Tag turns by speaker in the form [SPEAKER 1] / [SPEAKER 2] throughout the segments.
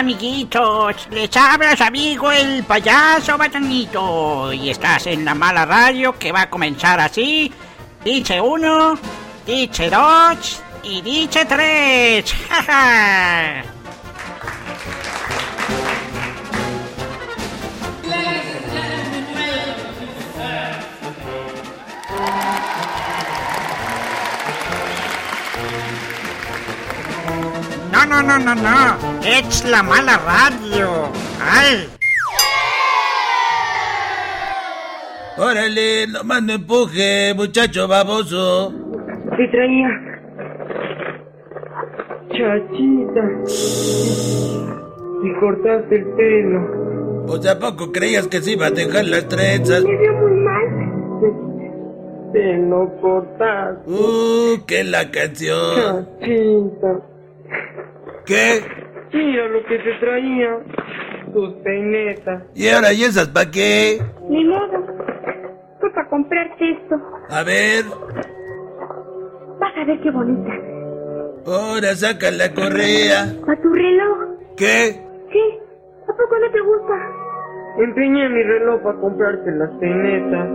[SPEAKER 1] Amiguitos, les habla amigo el payaso batanito y estás en la mala radio que va a comenzar así. Dice uno, dice dos y dice tres. ¡Ja, No, no, no, no, no. Es la mala radio. ¡Ay!
[SPEAKER 2] Órale, nomás no empuje, muchacho baboso.
[SPEAKER 3] ¿Qué traía? Chachita. Y cortaste el pelo.
[SPEAKER 2] ¿Pues a poco creías que se iba a dejar las trenzas?
[SPEAKER 3] Me veo muy mal. Te lo cortaste.
[SPEAKER 2] Uh, que la canción.
[SPEAKER 3] Chachita.
[SPEAKER 2] ¿Qué?
[SPEAKER 3] Mira lo que te traía. Tus peinetas.
[SPEAKER 2] ¿Y ahora y esas pa' qué?
[SPEAKER 4] Ni modo. Fue para comprarte esto.
[SPEAKER 2] A ver.
[SPEAKER 4] Vas a ver qué bonita.
[SPEAKER 2] Ahora saca la correa.
[SPEAKER 4] ¿Para tu reloj?
[SPEAKER 2] ¿Qué?
[SPEAKER 4] Sí. ¿A poco no te gusta?
[SPEAKER 3] Empeñé mi reloj para comprarte las peinetas.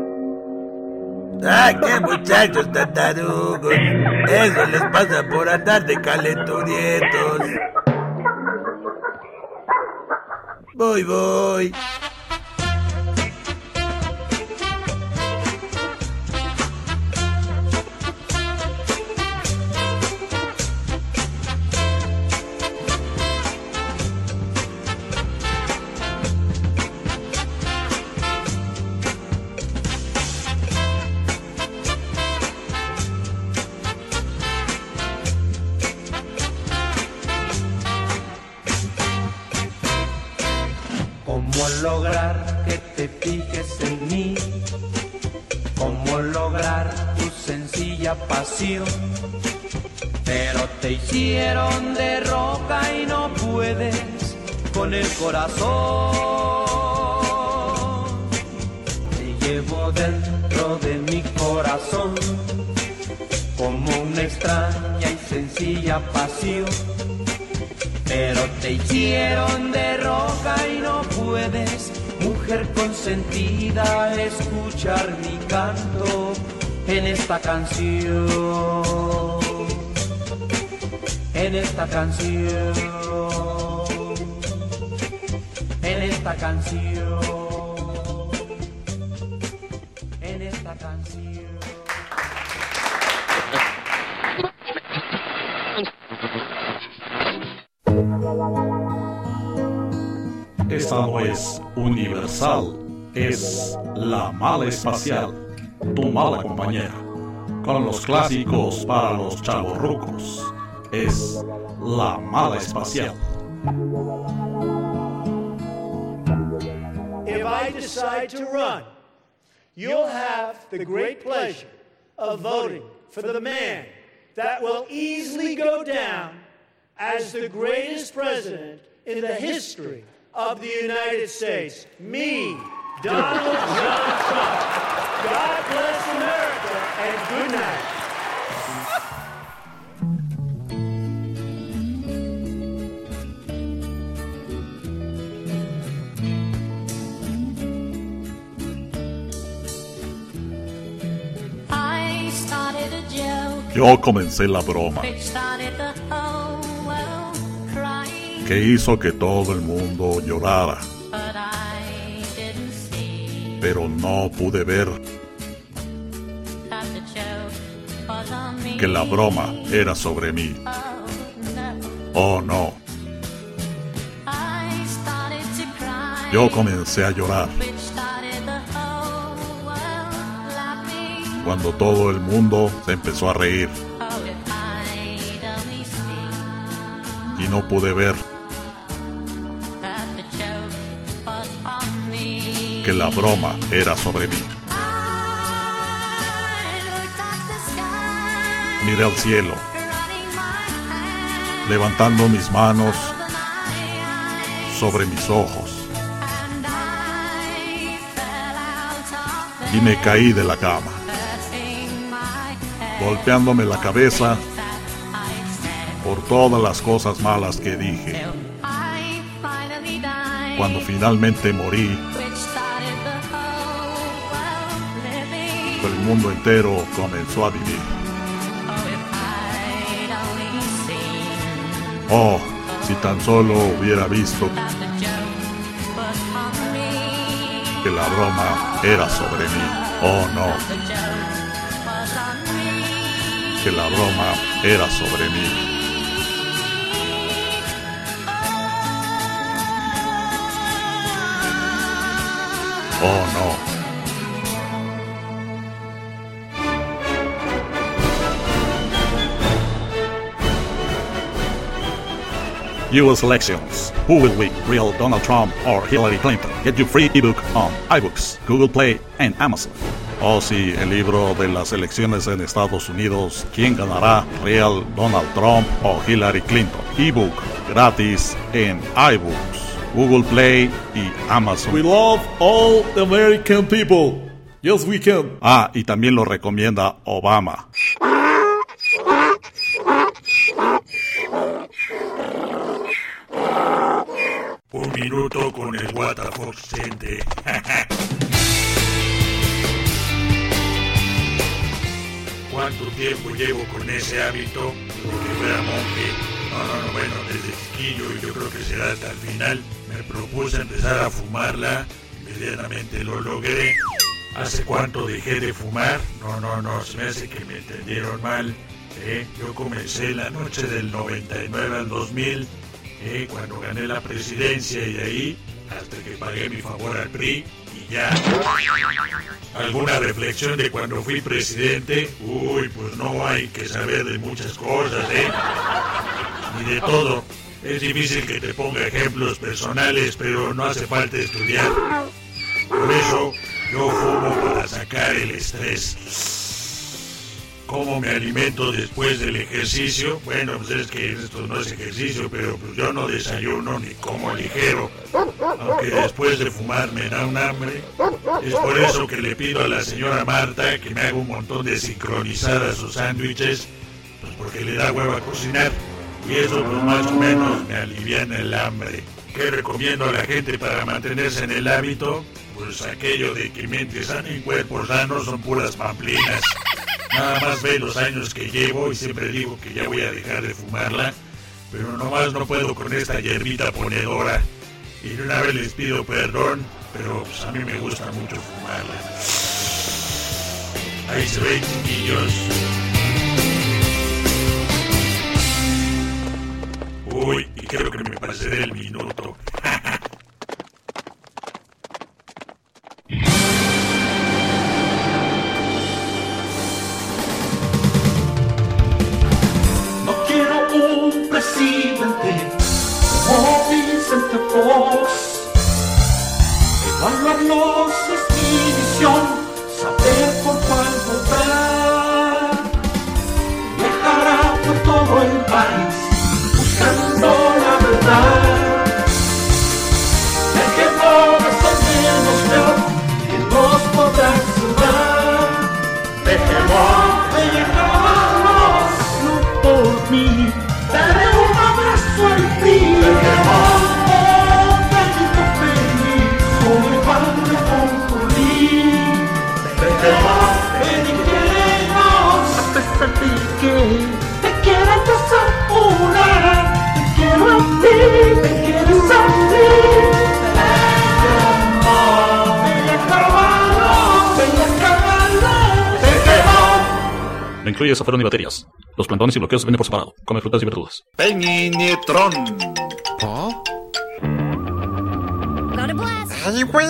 [SPEAKER 2] ¡Ah, qué muchachos tan tarugos! Eso les pasa por andar de calenturientos. Voy, voy.
[SPEAKER 5] ¿Cómo lograr que te fijes en mí? ¿Cómo lograr tu sencilla pasión? Pero te hicieron de roca y no puedes con el corazón. Te llevo dentro de mi corazón como una extraña y sencilla pasión pero te hicieron de roca y no mujer consentida, escuchar mi canto en esta canción. En esta canción. En esta canción. En esta canción.
[SPEAKER 6] no es universal, es la mala espacial, tu mala compañera. Con los clásicos para los chavorrucos, es la mala espacial.
[SPEAKER 7] If I decide to run, you'll have the great pleasure of voting for the man that will easily go down as the greatest president in the history of the United States. Me, Donald John Trump. God bless America and good night.
[SPEAKER 8] I started a joke.
[SPEAKER 6] Yo comencé que hizo que todo el mundo llorara, pero no pude ver que la broma era sobre mí.
[SPEAKER 8] Oh no.
[SPEAKER 6] Yo comencé a llorar cuando todo el mundo se empezó a reír y no pude ver que la broma era sobre mí. Miré al cielo, levantando mis manos sobre mis ojos y me caí de la cama, golpeándome la cabeza por todas las cosas malas que dije. cuando finalmente morí, el mundo entero comenzó a vivir.
[SPEAKER 9] Oh,
[SPEAKER 6] si tan solo hubiera visto que la broma era sobre mí. Oh no, que la broma era sobre mí. Oh no. US elections. Who will win? Real Donald Trump or Hillary Clinton? Get your free ebook on iBooks, Google Play, and Amazon. Oh sí, el libro de las elecciones en Estados Unidos. ¿Quién ganará? Real Donald Trump o Hillary Clinton? Ebook gratis en iBooks, Google Play y Amazon.
[SPEAKER 10] We love all the American people. Yes, we can.
[SPEAKER 6] Ah, y también lo recomienda Obama.
[SPEAKER 11] Minuto con el Center. ¿Cuánto tiempo llevo con ese hábito? No, no, no, bueno, desde chiquillo y yo creo que será hasta el final. Me propuse empezar a fumarla, inmediatamente lo logré. ¿Hace cuánto dejé de fumar? No, no, no, se me hace que me entendieron mal. ¿eh? Yo comencé la noche del 99 al 2000, ¿eh? cuando gané la presidencia y ahí hasta que pagué mi favor al PRI y ya. ¿Alguna reflexión de cuando fui presidente? Uy, pues no hay que saber de muchas cosas, ¿eh? Ni de todo. Es difícil que te ponga ejemplos personales, pero no hace falta estudiar. Por eso, yo fumo para sacar el estrés. ¿Cómo me alimento después del ejercicio? Bueno, pues es que esto no es ejercicio, pero pues yo no desayuno ni como ligero. Aunque después de fumar me da un hambre. Es por eso que le pido a la señora Marta que me haga un montón de sincronizadas sus sándwiches, pues porque le da huevo a cocinar. Y eso pues más o menos me aliviana el hambre. ¿Qué recomiendo a la gente para mantenerse en el hábito? Pues aquello de que mente sana y cuerpo sano son puras pamplinas. Nada más ve los años que llevo y siempre digo que ya voy a dejar de fumarla, pero nomás no puedo con esta hierbita ponedora. Y de una vez les pido perdón, pero pues, a mí me gusta mucho fumarla. Ahí se ven, chiquillos. Uy, y creo que me pasé del minuto.
[SPEAKER 3] Evaluarlos es mi No
[SPEAKER 6] incluye zafarón ni baterías. Los plantones y bloqueos se venden por separado. Come frutas y verduras.
[SPEAKER 4] Peninetron.
[SPEAKER 12] Ay, güey,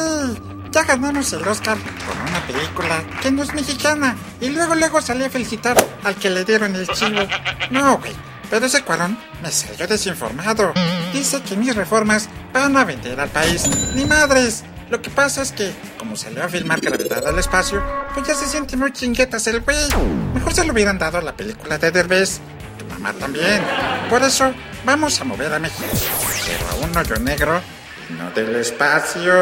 [SPEAKER 12] ya ganamos el Oscar con una película que no es mexicana. Y luego, luego salí a felicitar al que le dieron el chivo. No, güey, pero ese cuarón me salió desinformado. Dice que mis reformas van a vender al país. Ni madres. Lo que pasa es que, como salió a filmar Gravedad al espacio, pues ya se siente muy chinguetas el güey. Mejor se lo hubieran dado a la película de Derbez. Tu mamá también. Por eso, vamos a mover a México. Pero a un hoyo negro, no del espacio.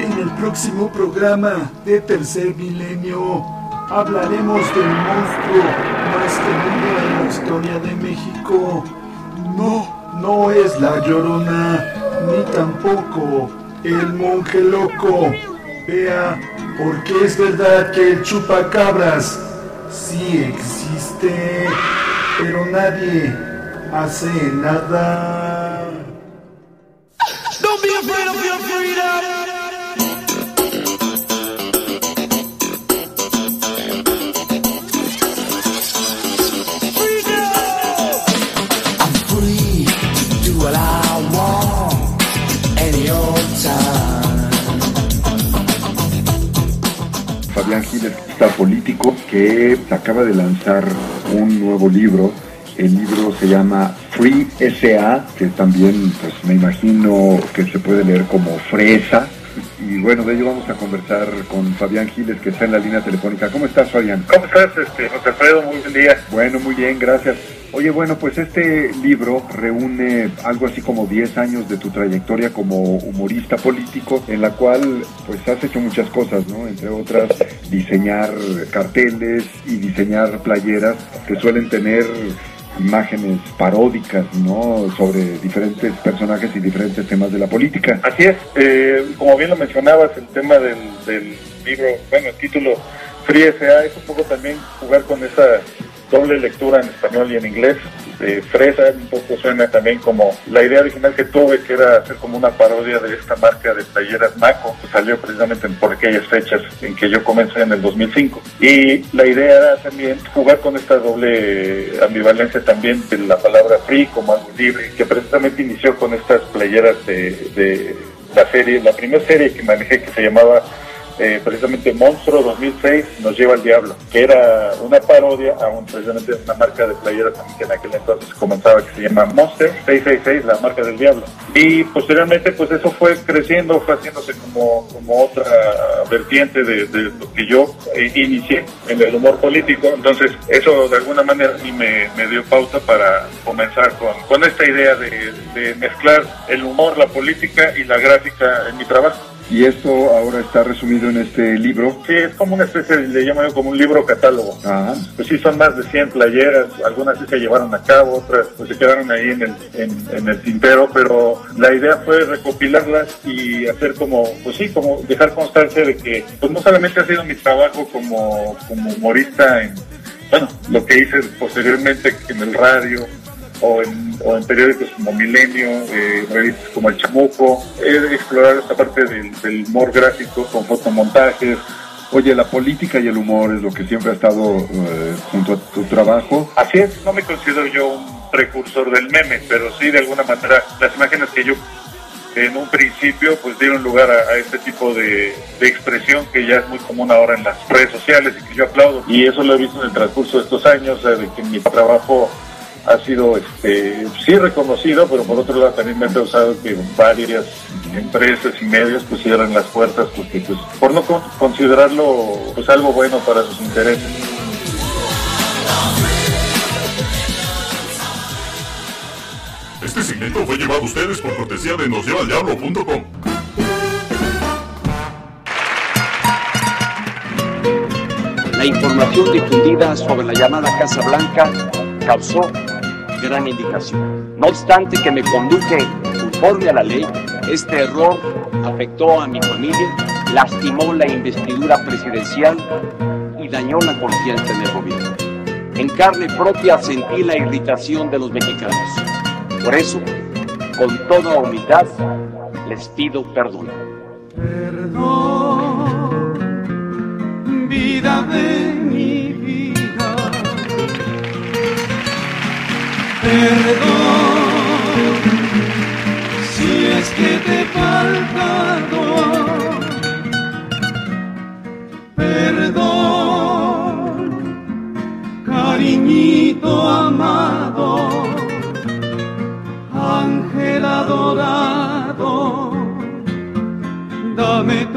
[SPEAKER 13] En el próximo programa de Tercer Milenio hablaremos del monstruo más temido en la historia de México. No, es la llorona, ni tampoco el monje loco. Vea, porque es verdad que el chupacabras sí existe, pero nadie hace nada.
[SPEAKER 14] Político que acaba de lanzar un nuevo libro. El libro se llama Free SA, que también pues me imagino que se puede leer como fresa. Y bueno, de ello vamos a conversar con Fabián Giles, que está en la línea telefónica. ¿Cómo estás, Fabián?
[SPEAKER 7] ¿Cómo estás, este, José Alfredo? Muy buen día.
[SPEAKER 14] Bueno, muy bien, gracias. Oye, bueno, pues este libro reúne algo así como 10 años de tu trayectoria como humorista político, en la cual pues has hecho muchas cosas, ¿no? Entre otras, diseñar carteles y diseñar playeras que suelen tener imágenes paródicas, ¿no? Sobre diferentes personajes y diferentes temas de la política.
[SPEAKER 7] Así es, eh, como bien lo mencionabas, el tema del, del libro, bueno, el título Free S.A. es un poco también jugar con esa doble lectura en español y en inglés. De fresa, un poco suena también como la idea original que tuve, que era hacer como una parodia de esta marca de playeras Maco, que salió precisamente por aquellas fechas en que yo comencé en el 2005. Y la idea era también jugar con esta doble ambivalencia también de la palabra free como algo libre, que precisamente inició con estas playeras de, de la serie, la primera serie que manejé que se llamaba eh, precisamente Monstruo 2006 nos lleva al diablo, que era una parodia a un, precisamente una marca de playeras que en aquel entonces comenzaba que se llama Monster 666, la marca del diablo. Y posteriormente pues eso fue creciendo, fue haciéndose como, como otra vertiente de, lo que yo eh, inicié en el humor político. Entonces eso de alguna manera a mí me, me dio pauta para comenzar con, con esta idea de, de mezclar el humor, la política y la gráfica en mi trabajo.
[SPEAKER 14] Y esto ahora está resumido en este libro.
[SPEAKER 7] Sí, es como una especie, le llamo yo como un libro catálogo.
[SPEAKER 14] Ajá.
[SPEAKER 7] Pues sí, son más de 100 playeras, algunas sí se llevaron a cabo, otras pues se quedaron ahí en el, en, en el tintero, pero la idea fue recopilarlas y hacer como, pues sí, como dejar constancia de que pues no solamente ha sido mi trabajo como, como humorista en, bueno, lo que hice posteriormente en el radio, o en, o en periódicos como Milenio, eh, revistas como El Chamuco, he explorado esta parte del, del humor gráfico con fotomontajes.
[SPEAKER 14] Oye, la política y el humor es lo que siempre ha estado eh, junto a tu trabajo.
[SPEAKER 7] Así es, no me considero yo un precursor del meme, pero sí de alguna manera las imágenes que yo en un principio pues dieron lugar a, a este tipo de, de, expresión que ya es muy común ahora en las redes sociales y que yo aplaudo. Y eso lo he visto en el transcurso de estos años, eh, de que mi trabajo ha sido este sí reconocido, pero por otro lado también me ha causado que varias empresas y medios pues cierran las puertas porque pues por no con- considerarlo pues algo bueno para sus intereses.
[SPEAKER 11] Este segmento fue llevado a ustedes por cortesía de nosllevaldiablo.com.
[SPEAKER 15] La información difundida sobre la llamada Casa Blanca causó gran indicación. No obstante que me conduje conforme a la ley, este error afectó a mi familia, lastimó la investidura presidencial y dañó la confianza en el gobierno. En carne propia sentí la irritación de los mexicanos. Por eso, con toda humildad, les pido perdón.
[SPEAKER 5] Perdón, vida de Perdón, si es que te he faltado. Perdón, cariñito amado, ángel adorado, dame